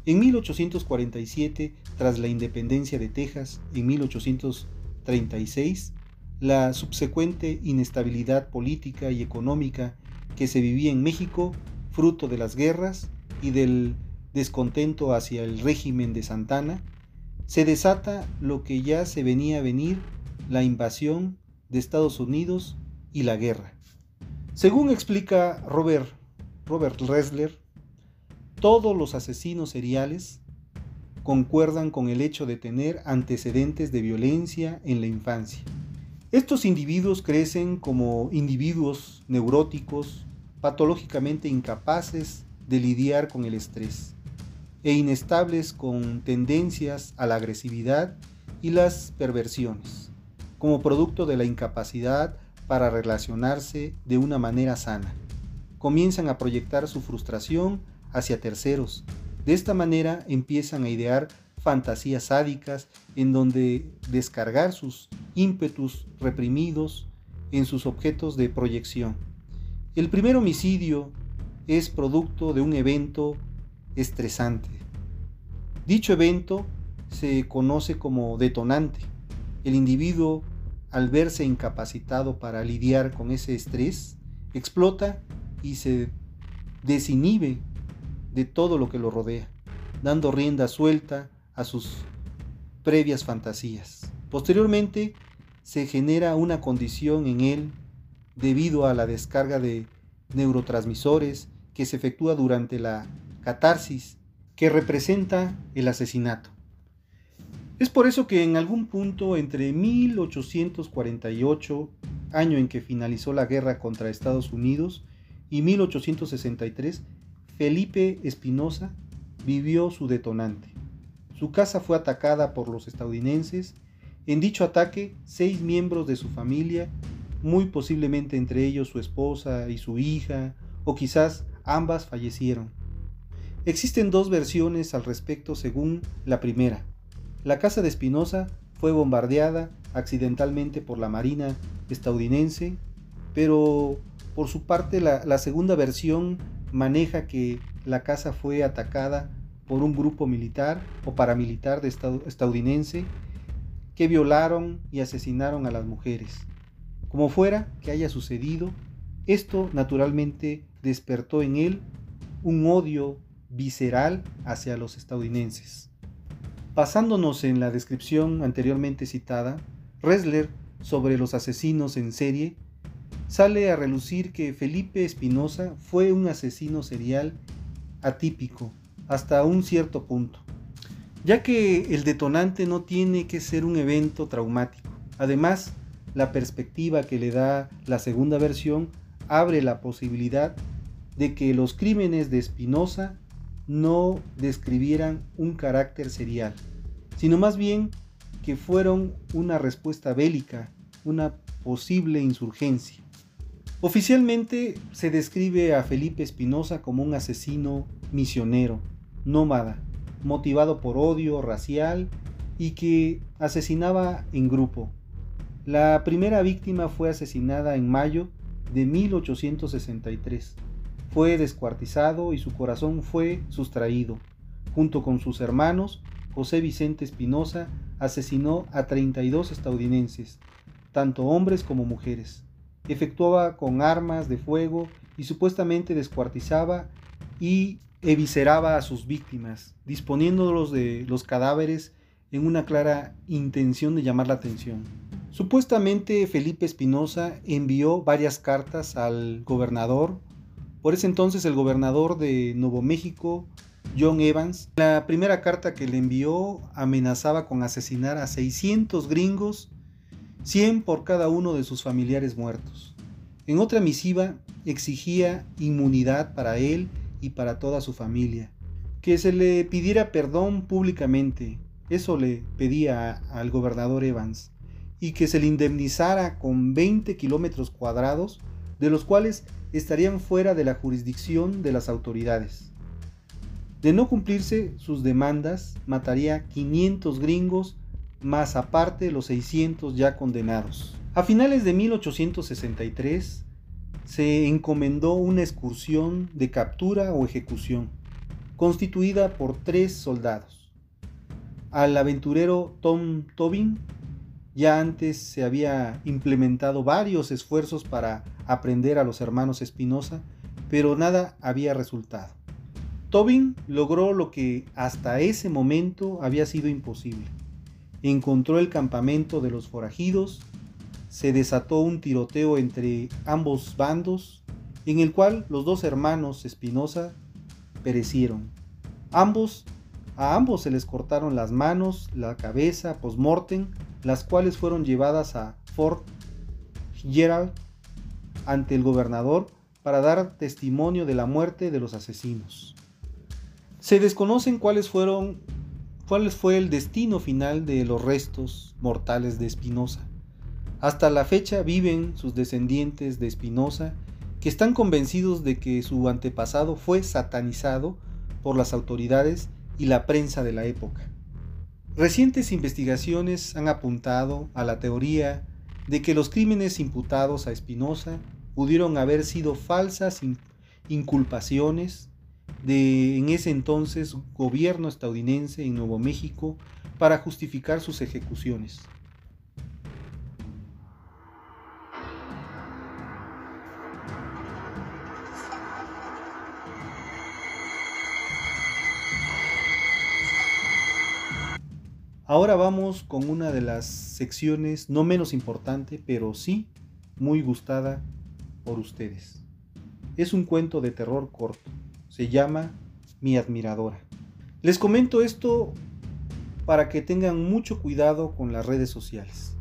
Speaker 1: En 1847, tras la independencia de Texas, en 1836, la subsecuente inestabilidad política y económica que se vivía en México, fruto de las guerras y del descontento hacia el régimen de Santana, se desata lo que ya se venía a venir, la invasión de Estados Unidos y la guerra. Según explica Robert, Robert Ressler, todos los asesinos seriales concuerdan con el hecho de tener antecedentes de violencia en la infancia. Estos individuos crecen como individuos neuróticos, patológicamente incapaces de lidiar con el estrés e inestables con tendencias a la agresividad y las perversiones, como producto de la incapacidad para relacionarse de una manera sana. Comienzan a proyectar su frustración hacia terceros. De esta manera empiezan a idear fantasías sádicas en donde descargar sus ímpetus reprimidos en sus objetos de proyección. El primer homicidio es producto de un evento estresante. Dicho evento se conoce como detonante. El individuo, al verse incapacitado para lidiar con ese estrés, explota y se desinhibe de todo lo que lo rodea, dando rienda suelta a sus previas fantasías. Posteriormente, se genera una condición en él debido a la descarga de neurotransmisores que se efectúa durante la catarsis que representa el asesinato. Es por eso que en algún punto entre 1848, año en que finalizó la guerra contra Estados Unidos, y 1863, Felipe Espinosa vivió su detonante. Su casa fue atacada por los estadounidenses. En dicho ataque, seis miembros de su familia, muy posiblemente entre ellos su esposa y su hija, o quizás ambas fallecieron. Existen dos versiones al respecto según la primera. La casa de Espinosa fue bombardeada accidentalmente por la Marina estadounidense, pero Por su parte, la, la segunda versión maneja que la casa fue atacada por un grupo militar o paramilitar de estadounidense que violaron y asesinaron a las mujeres. Como fuera que haya sucedido, esto naturalmente despertó en él un odio visceral hacia los estadounidenses. Basándonos en la descripción anteriormente citada, Ressler sobre los asesinos en serie sale a relucir que Felipe Espinosa fue un asesino serial atípico hasta un cierto punto, ya que el detonante no tiene que ser un evento traumático. Además, la perspectiva que le da la segunda versión abre la posibilidad de que los crímenes de Espinosa no describieran un carácter serial, sino más bien que fueron una respuesta bélica, una posible insurgencia. Oficialmente se describe a Felipe Espinosa como un asesino misionero, nómada, motivado por odio racial y que asesinaba en grupo. La primera víctima fue asesinada en mayo de 1863. Fue descuartizado y su corazón fue sustraído. Junto con sus hermanos, José Vicente Espinosa asesinó a 32 estadounidenses, tanto hombres como mujeres efectuaba con armas de fuego y supuestamente descuartizaba y evisceraba a sus víctimas, disponiéndolos de los cadáveres en una clara intención de llamar la atención. Supuestamente Felipe Espinosa envió varias cartas al gobernador, por ese entonces el gobernador de Nuevo México, John Evans. La primera carta que le envió amenazaba con asesinar a 600 gringos 100 por cada uno de sus familiares muertos. En otra misiva exigía inmunidad para él y para toda su familia, que se le pidiera perdón públicamente, eso le pedía al gobernador Evans, y que se le indemnizara con 20 kilómetros cuadrados, de los cuales estarían fuera de la jurisdicción de las autoridades. De no cumplirse sus demandas, mataría 500 gringos más aparte los 600 ya condenados. A finales de 1863 se encomendó una excursión de captura o ejecución, constituida por tres soldados. Al aventurero Tom Tobin, ya antes se había implementado varios esfuerzos para aprender a los hermanos Espinosa, pero nada había resultado. Tobin logró lo que hasta ese momento había sido imposible encontró el campamento de los forajidos, se desató un tiroteo entre ambos bandos, en el cual los dos hermanos Espinosa perecieron. Ambos, a ambos se les cortaron las manos, la cabeza, post-mortem, las cuales fueron llevadas a Fort Gerald ante el gobernador para dar testimonio de la muerte de los asesinos. Se desconocen cuáles fueron cuál fue el destino final de los restos mortales de Espinosa. Hasta la fecha viven sus descendientes de Espinosa que están convencidos de que su antepasado fue satanizado por las autoridades y la prensa de la época. Recientes investigaciones han apuntado a la teoría de que los crímenes imputados a Espinosa pudieron haber sido falsas inculpaciones de en ese entonces gobierno estadounidense en Nuevo México para justificar sus ejecuciones. Ahora vamos con una de las secciones no menos importante, pero sí muy gustada por ustedes. Es un cuento de terror corto se llama Mi admiradora. Les comento esto para que tengan mucho cuidado con las redes sociales.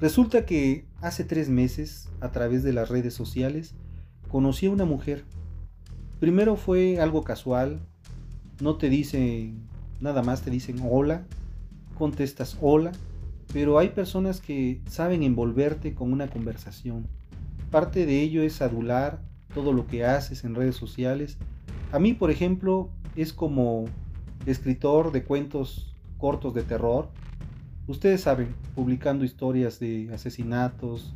Speaker 1: Resulta que hace tres meses, a través de las redes sociales, conocí a una mujer. Primero fue algo casual, no te dicen nada más, te dicen hola, contestas hola, pero hay personas que saben envolverte con una conversación. Parte de ello es adular todo lo que haces en redes sociales. A mí, por ejemplo, es como escritor de cuentos cortos de terror. Ustedes saben, publicando historias de asesinatos,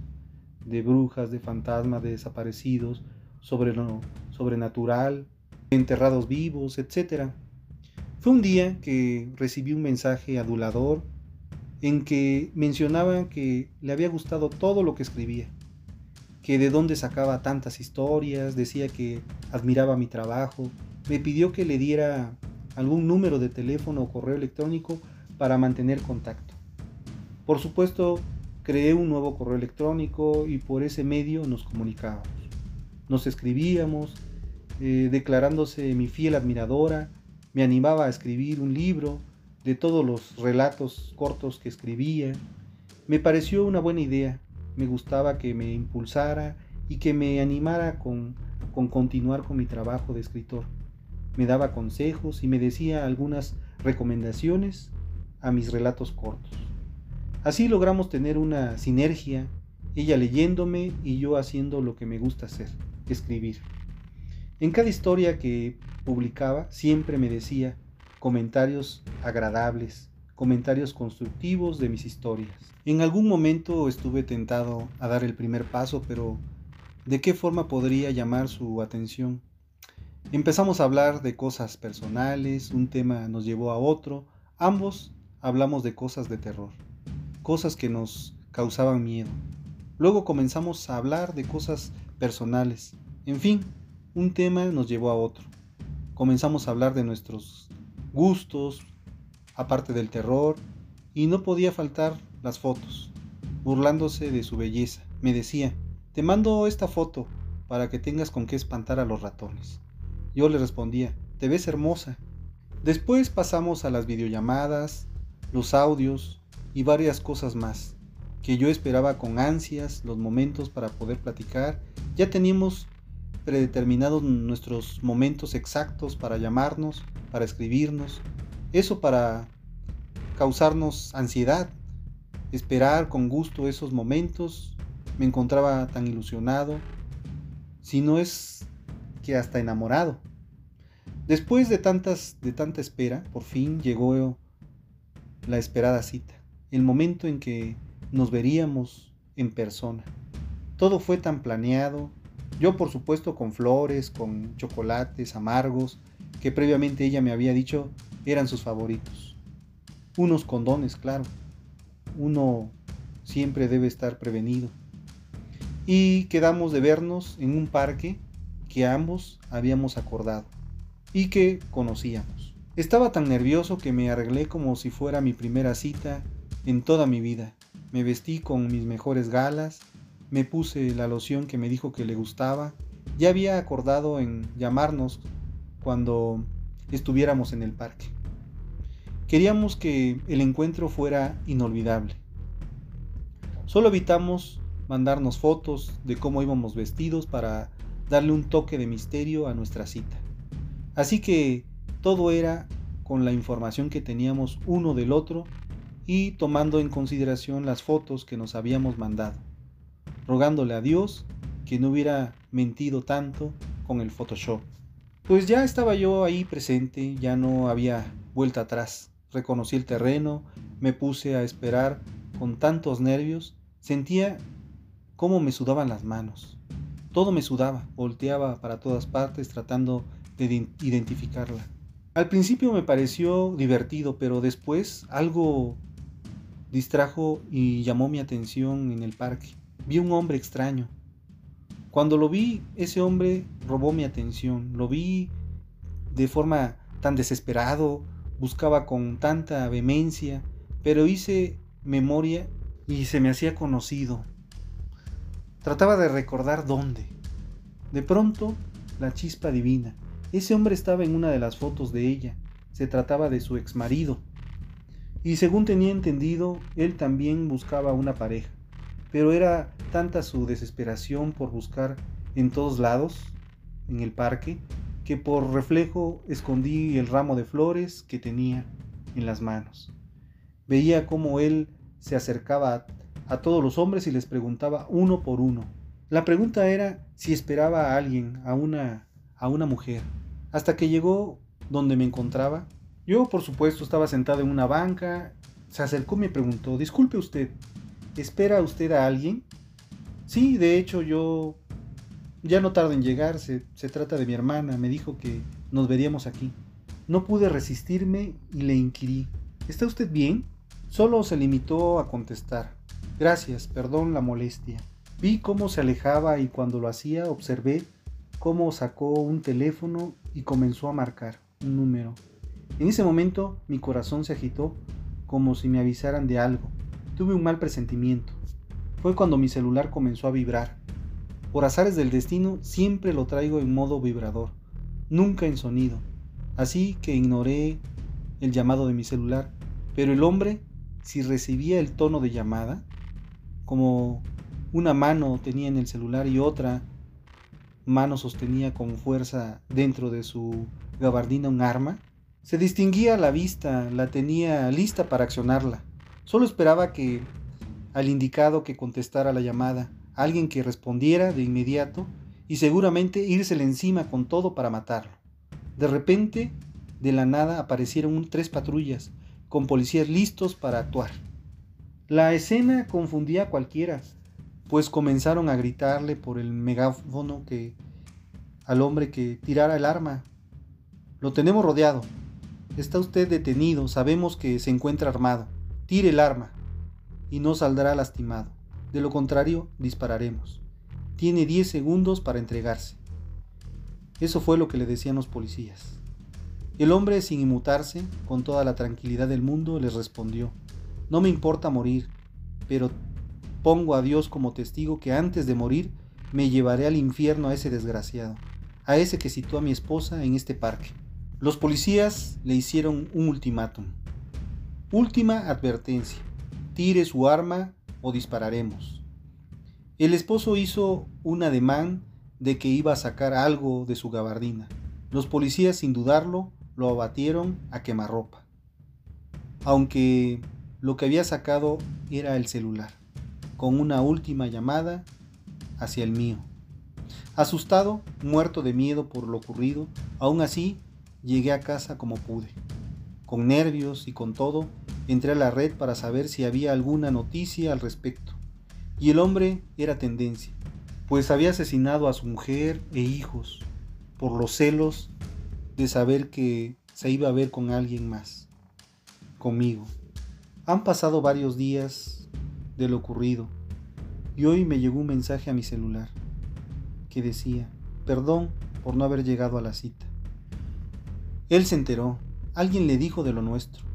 Speaker 1: de brujas, de fantasmas, de desaparecidos, sobre lo sobrenatural, enterrados vivos, etc. Fue un día que recibí un mensaje adulador en que mencionaban que le había gustado todo lo que escribía, que de dónde sacaba tantas historias, decía que admiraba mi trabajo, me pidió que le diera algún número de teléfono o correo electrónico para mantener contacto. Por supuesto, creé un nuevo correo electrónico y por ese medio nos comunicábamos. Nos escribíamos, eh, declarándose mi fiel admiradora, me animaba a escribir un libro de todos los relatos cortos que escribía. Me pareció una buena idea, me gustaba que me impulsara y que me animara con, con continuar con mi trabajo de escritor. Me daba consejos y me decía algunas recomendaciones a mis relatos cortos. Así logramos tener una sinergia, ella leyéndome y yo haciendo lo que me gusta hacer, escribir. En cada historia que publicaba siempre me decía comentarios agradables, comentarios constructivos de mis historias. En algún momento estuve tentado a dar el primer paso, pero ¿de qué forma podría llamar su atención? Empezamos a hablar de cosas personales, un tema nos llevó a otro, ambos hablamos de cosas de terror cosas que nos causaban miedo. Luego comenzamos a hablar de cosas personales. En fin, un tema nos llevó a otro. Comenzamos a hablar de nuestros gustos, aparte del terror, y no podía faltar las fotos, burlándose de su belleza. Me decía, te mando esta foto para que tengas con qué espantar a los ratones. Yo le respondía, te ves hermosa. Después pasamos a las videollamadas, los audios, y varias cosas más, que yo esperaba con ansias los momentos para poder platicar. Ya teníamos predeterminados nuestros momentos exactos para llamarnos, para escribirnos, eso para causarnos ansiedad, esperar con gusto esos momentos, me encontraba tan ilusionado, si no es que hasta enamorado. Después de tantas de tanta espera, por fin llegó la esperada cita el momento en que nos veríamos en persona. Todo fue tan planeado, yo por supuesto con flores, con chocolates amargos, que previamente ella me había dicho eran sus favoritos. Unos condones, claro. Uno siempre debe estar prevenido. Y quedamos de vernos en un parque que ambos habíamos acordado y que conocíamos. Estaba tan nervioso que me arreglé como si fuera mi primera cita en toda mi vida. Me vestí con mis mejores galas, me puse la loción que me dijo que le gustaba, ya había acordado en llamarnos cuando estuviéramos en el parque. Queríamos que el encuentro fuera inolvidable. Solo evitamos mandarnos fotos de cómo íbamos vestidos para darle un toque de misterio a nuestra cita. Así que todo era con la información que teníamos uno del otro y tomando en consideración las fotos que nos habíamos mandado, rogándole a Dios que no hubiera mentido tanto con el Photoshop. Pues ya estaba yo ahí presente, ya no había vuelta atrás. Reconocí el terreno, me puse a esperar con tantos nervios, sentía cómo me sudaban las manos. Todo me sudaba, volteaba para todas partes tratando de identificarla. Al principio me pareció divertido, pero después algo distrajo y llamó mi atención en el parque. Vi un hombre extraño. Cuando lo vi, ese hombre robó mi atención. Lo vi de forma tan desesperado, buscaba con tanta vehemencia, pero hice memoria y se me hacía conocido. Trataba de recordar dónde. De pronto, la chispa divina. Ese hombre estaba en una de las fotos de ella. Se trataba de su ex marido. Y según tenía entendido, él también buscaba una pareja. Pero era tanta su desesperación por buscar en todos lados, en el parque, que por reflejo escondí el ramo de flores que tenía en las manos. Veía cómo él se acercaba a, todos los hombres y les preguntaba uno por uno. La pregunta era si esperaba a alguien, a una, a una mujer. Hasta que llegó donde me encontraba yo, por supuesto, estaba sentado en una banca, se acercó y me preguntó, disculpe usted, ¿espera usted a alguien? Sí, de hecho yo ya no tardo en llegar, se, se trata de mi hermana, me dijo que nos veríamos aquí. No pude resistirme y le inquirí. ¿Está usted bien? Solo se limitó a contestar. Gracias, perdón la molestia. Vi cómo se alejaba y cuando lo hacía observé cómo sacó un teléfono y comenzó a marcar un número. En ese momento mi corazón se agitó como si me avisaran de algo. Tuve un mal presentimiento. Fue cuando mi celular comenzó a vibrar. Por azares del destino siempre lo traigo en modo vibrador, nunca en sonido. Así que ignoré el llamado de mi celular. Pero el hombre, si recibía el tono de llamada, como una mano tenía en el celular y otra mano sostenía con fuerza dentro de su gabardina un arma, se distinguía a la vista, la tenía lista para accionarla. Solo esperaba que al indicado que contestara la llamada, alguien que respondiera de inmediato y seguramente írsele encima con todo para matarlo. De repente, de la nada aparecieron tres patrullas con policías listos para actuar. La escena confundía a cualquiera, pues comenzaron a gritarle por el megáfono que al hombre que tirara el arma. Lo tenemos rodeado. Está usted detenido, sabemos que se encuentra armado. Tire el arma y no saldrá lastimado. De lo contrario, dispararemos. Tiene 10 segundos para entregarse. Eso fue lo que le decían los policías. El hombre, sin inmutarse, con toda la tranquilidad del mundo, les respondió, No me importa morir, pero Pongo a Dios como testigo que antes de morir me llevaré al infierno a ese desgraciado, a ese que citó a mi esposa en este parque. Los policías le hicieron un ultimátum. Última advertencia, tire su arma o dispararemos. El esposo hizo un ademán de que iba a sacar algo de su gabardina. Los policías, sin dudarlo, lo abatieron a quemarropa. Aunque lo que había sacado era el celular con una última llamada hacia el mío. Asustado, muerto de miedo por lo ocurrido, aún así llegué a casa como pude. Con nervios y con todo, entré a la red para saber si había alguna noticia al respecto. Y el hombre era tendencia, pues había asesinado a su mujer e hijos por los celos de saber que se iba a ver con alguien más, conmigo. Han pasado varios días de lo ocurrido. Y hoy me llegó un mensaje a mi celular que decía, perdón por no haber llegado a la cita. Él se enteró, alguien le dijo de lo nuestro.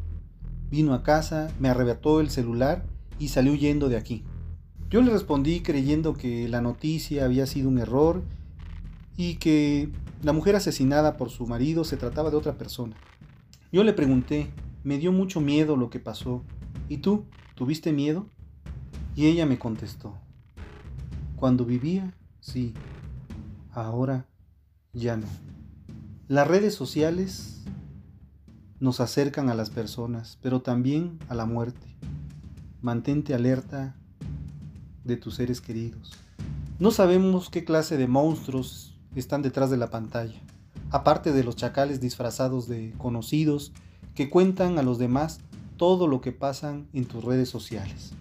Speaker 1: Vino a casa, me arrebató el celular y salió huyendo de aquí. Yo le respondí creyendo que la noticia había sido un error y que la mujer asesinada por su marido se trataba de otra persona. Yo le pregunté, me dio mucho miedo lo que pasó. ¿Y tú? ¿Tuviste miedo? Y ella me contestó, cuando vivía, sí, ahora ya no. Las redes sociales nos acercan a las personas, pero también a la muerte. Mantente alerta de tus seres queridos. No sabemos qué clase de monstruos están detrás de la pantalla, aparte de los chacales disfrazados de conocidos que cuentan a los demás todo lo que pasan en tus redes sociales.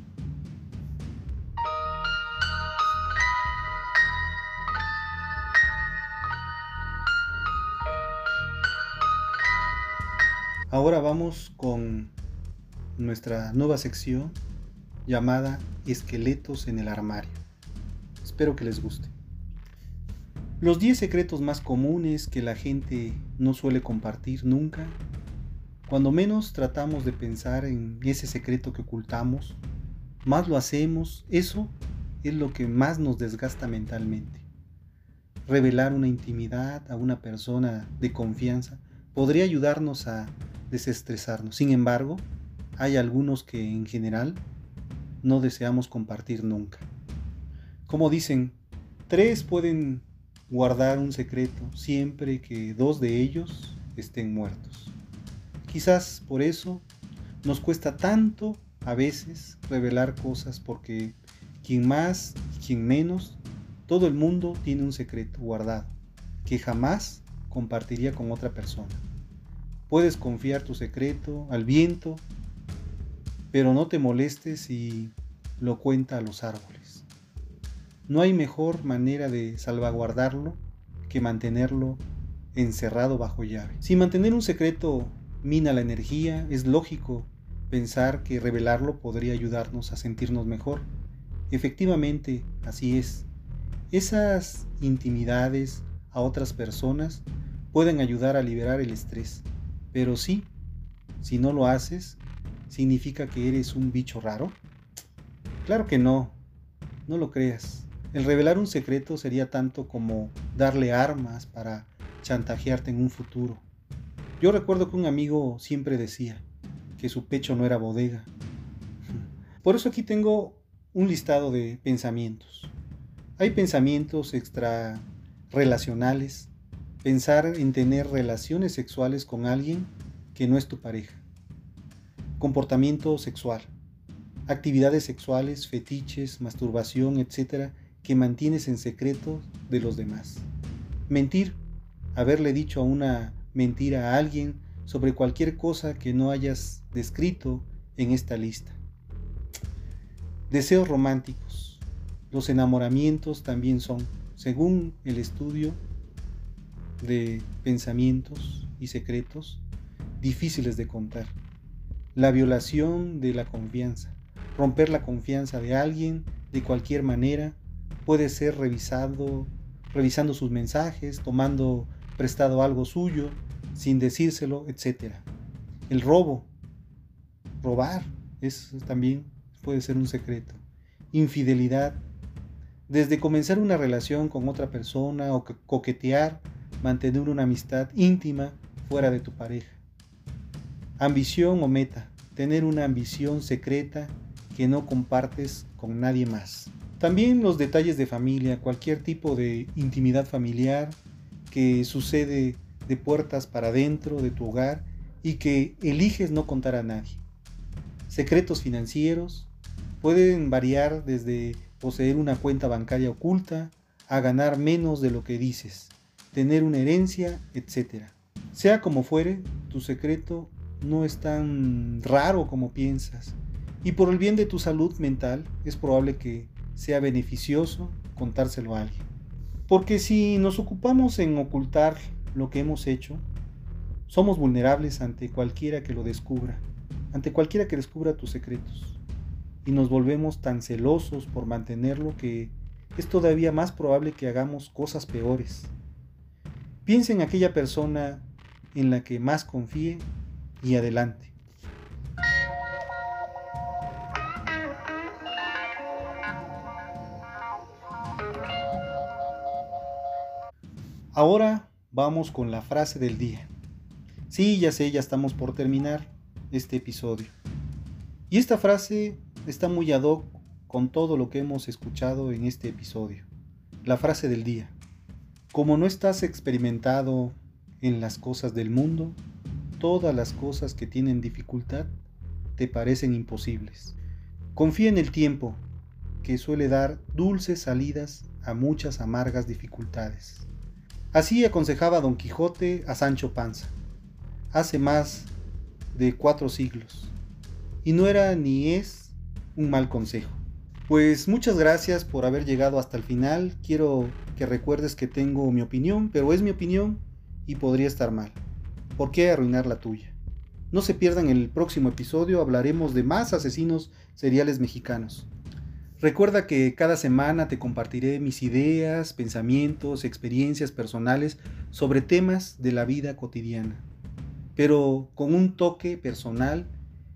Speaker 1: Ahora vamos con nuestra nueva sección llamada Esqueletos en el armario. Espero que les guste. Los 10 secretos más comunes que la gente no suele compartir nunca. Cuando menos tratamos de pensar en ese secreto que ocultamos, más lo hacemos, eso es lo que más nos desgasta mentalmente. Revelar una intimidad a una persona de confianza podría ayudarnos a desestresarnos. Sin embargo, hay algunos que en general no deseamos compartir nunca. Como dicen, tres pueden guardar un secreto siempre que dos de ellos estén muertos. Quizás por eso nos cuesta tanto a veces revelar cosas porque quien más y quien menos, todo el mundo tiene un secreto guardado que jamás compartiría con otra persona. Puedes confiar tu secreto al viento, pero no te molestes si lo cuenta a los árboles. no hay mejor manera de salvaguardarlo que mantenerlo encerrado bajo llave. Si mantener un secreto mina la energía, es lógico pensar que revelarlo podría ayudarnos a sentirnos mejor. Efectivamente, así es. Esas intimidades a otras personas pueden ayudar a liberar el estrés. Pero sí, si no lo haces, ¿significa que eres un bicho raro? Claro que no, no lo creas. El revelar un secreto sería tanto como darle armas para chantajearte en un futuro. Yo recuerdo que un amigo siempre decía que su pecho no era bodega. *laughs* Por eso aquí tengo un listado de pensamientos. Hay pensamientos extra relacionales, pensar en tener relaciones sexuales con alguien que no es tu pareja. Comportamiento sexual, actividades sexuales, fetiches, masturbación, etc., que mantienes en secreto de los demás. Mentir, haberle dicho una mentira a alguien sobre cualquier cosa que no hayas descrito en esta lista. Deseos románticos. Los enamoramientos también son, según el estudio de pensamientos y secretos, difíciles de contar. La violación de la confianza. Romper la confianza de alguien de cualquier manera puede ser revisado, revisando sus mensajes, tomando prestado algo suyo, sin decírselo, etc. El robo, robar, es también puede ser un secreto. Infidelidad, desde comenzar una relación con otra persona o coquetear, mantener una amistad íntima fuera de tu pareja. Ambición o meta, tener una ambición secreta que no compartes con nadie más. También los detalles de familia, cualquier tipo de intimidad familiar que sucede de puertas para adentro de tu hogar y que eliges no contar a nadie. Secretos financieros pueden variar desde poseer una cuenta bancaria oculta a ganar menos de lo que dices, tener una herencia, etc. Sea como fuere, tu secreto no es tan raro como piensas y por el bien de tu salud mental es probable que sea beneficioso contárselo a alguien. Porque si nos ocupamos en ocultar lo que hemos hecho, somos vulnerables ante cualquiera que lo descubra, ante cualquiera que descubra tus secretos. Y nos volvemos tan celosos por mantenerlo que es todavía más probable que hagamos cosas peores. Piensa en aquella persona en la que más confíe y adelante. Ahora vamos con la frase del día. Sí, ya sé, ya estamos por terminar este episodio. Y esta frase está muy ad hoc con todo lo que hemos escuchado en este episodio. La frase del día. Como no estás experimentado en las cosas del mundo, todas las cosas que tienen dificultad te parecen imposibles. Confía en el tiempo, que suele dar dulces salidas a muchas amargas dificultades. Así aconsejaba Don Quijote a Sancho Panza, hace más de cuatro siglos, y no era ni es un mal consejo. Pues muchas gracias por haber llegado hasta el final. Quiero que recuerdes que tengo mi opinión, pero es mi opinión y podría estar mal. ¿Por qué arruinar la tuya? No se pierdan el próximo episodio, hablaremos de más asesinos seriales mexicanos. Recuerda que cada semana te compartiré mis ideas, pensamientos, experiencias personales sobre temas de la vida cotidiana, pero con un toque personal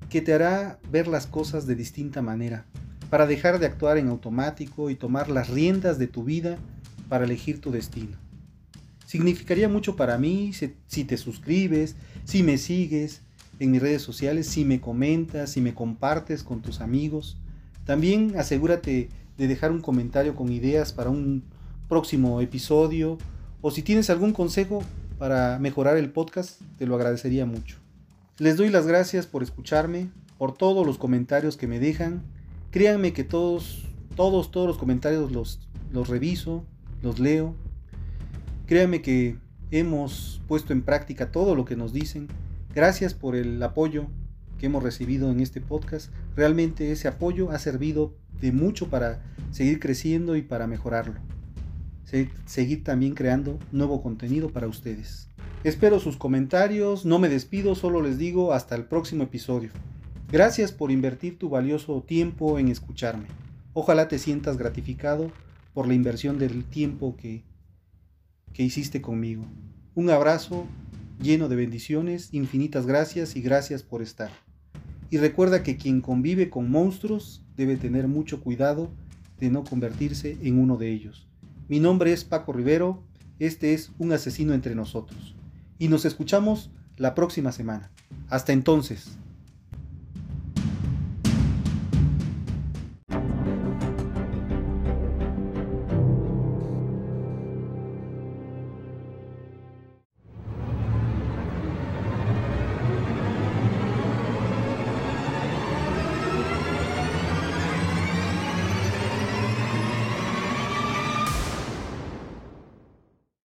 Speaker 1: que te hará ver las cosas de distinta manera, para dejar de actuar en automático y tomar las riendas de tu vida para elegir tu destino. Significaría mucho para mí si, te suscribes, si me sigues en mis redes sociales, si me comentas, si me compartes con tus amigos, también asegúrate de dejar un comentario con ideas para un próximo episodio o si tienes algún consejo para mejorar el podcast, te lo agradecería mucho. Les doy las gracias por escucharme, por todos los comentarios que me dejan. Créanme que todos, todos, todos los comentarios los, los reviso, los leo. Créanme que hemos puesto en práctica todo lo que nos dicen. Gracias por el apoyo que hemos recibido en este podcast. Realmente ese apoyo ha servido de mucho para seguir creciendo y para mejorarlo. seguir también creando nuevo contenido para ustedes. Espero sus comentarios, no me despido, solo les digo hasta el próximo episodio. Gracias por invertir tu valioso tiempo en escucharme. Ojalá te sientas gratificado por la inversión del tiempo que, que hiciste conmigo. Un abrazo lleno de bendiciones, infinitas gracias y gracias por estar. Y recuerda que quien convive con monstruos debe tener mucho cuidado de no convertirse en uno de ellos. Mi nombre es Paco Rivero, este es Un asesino entre nosotros. Y nos escuchamos la próxima semana. Hasta entonces.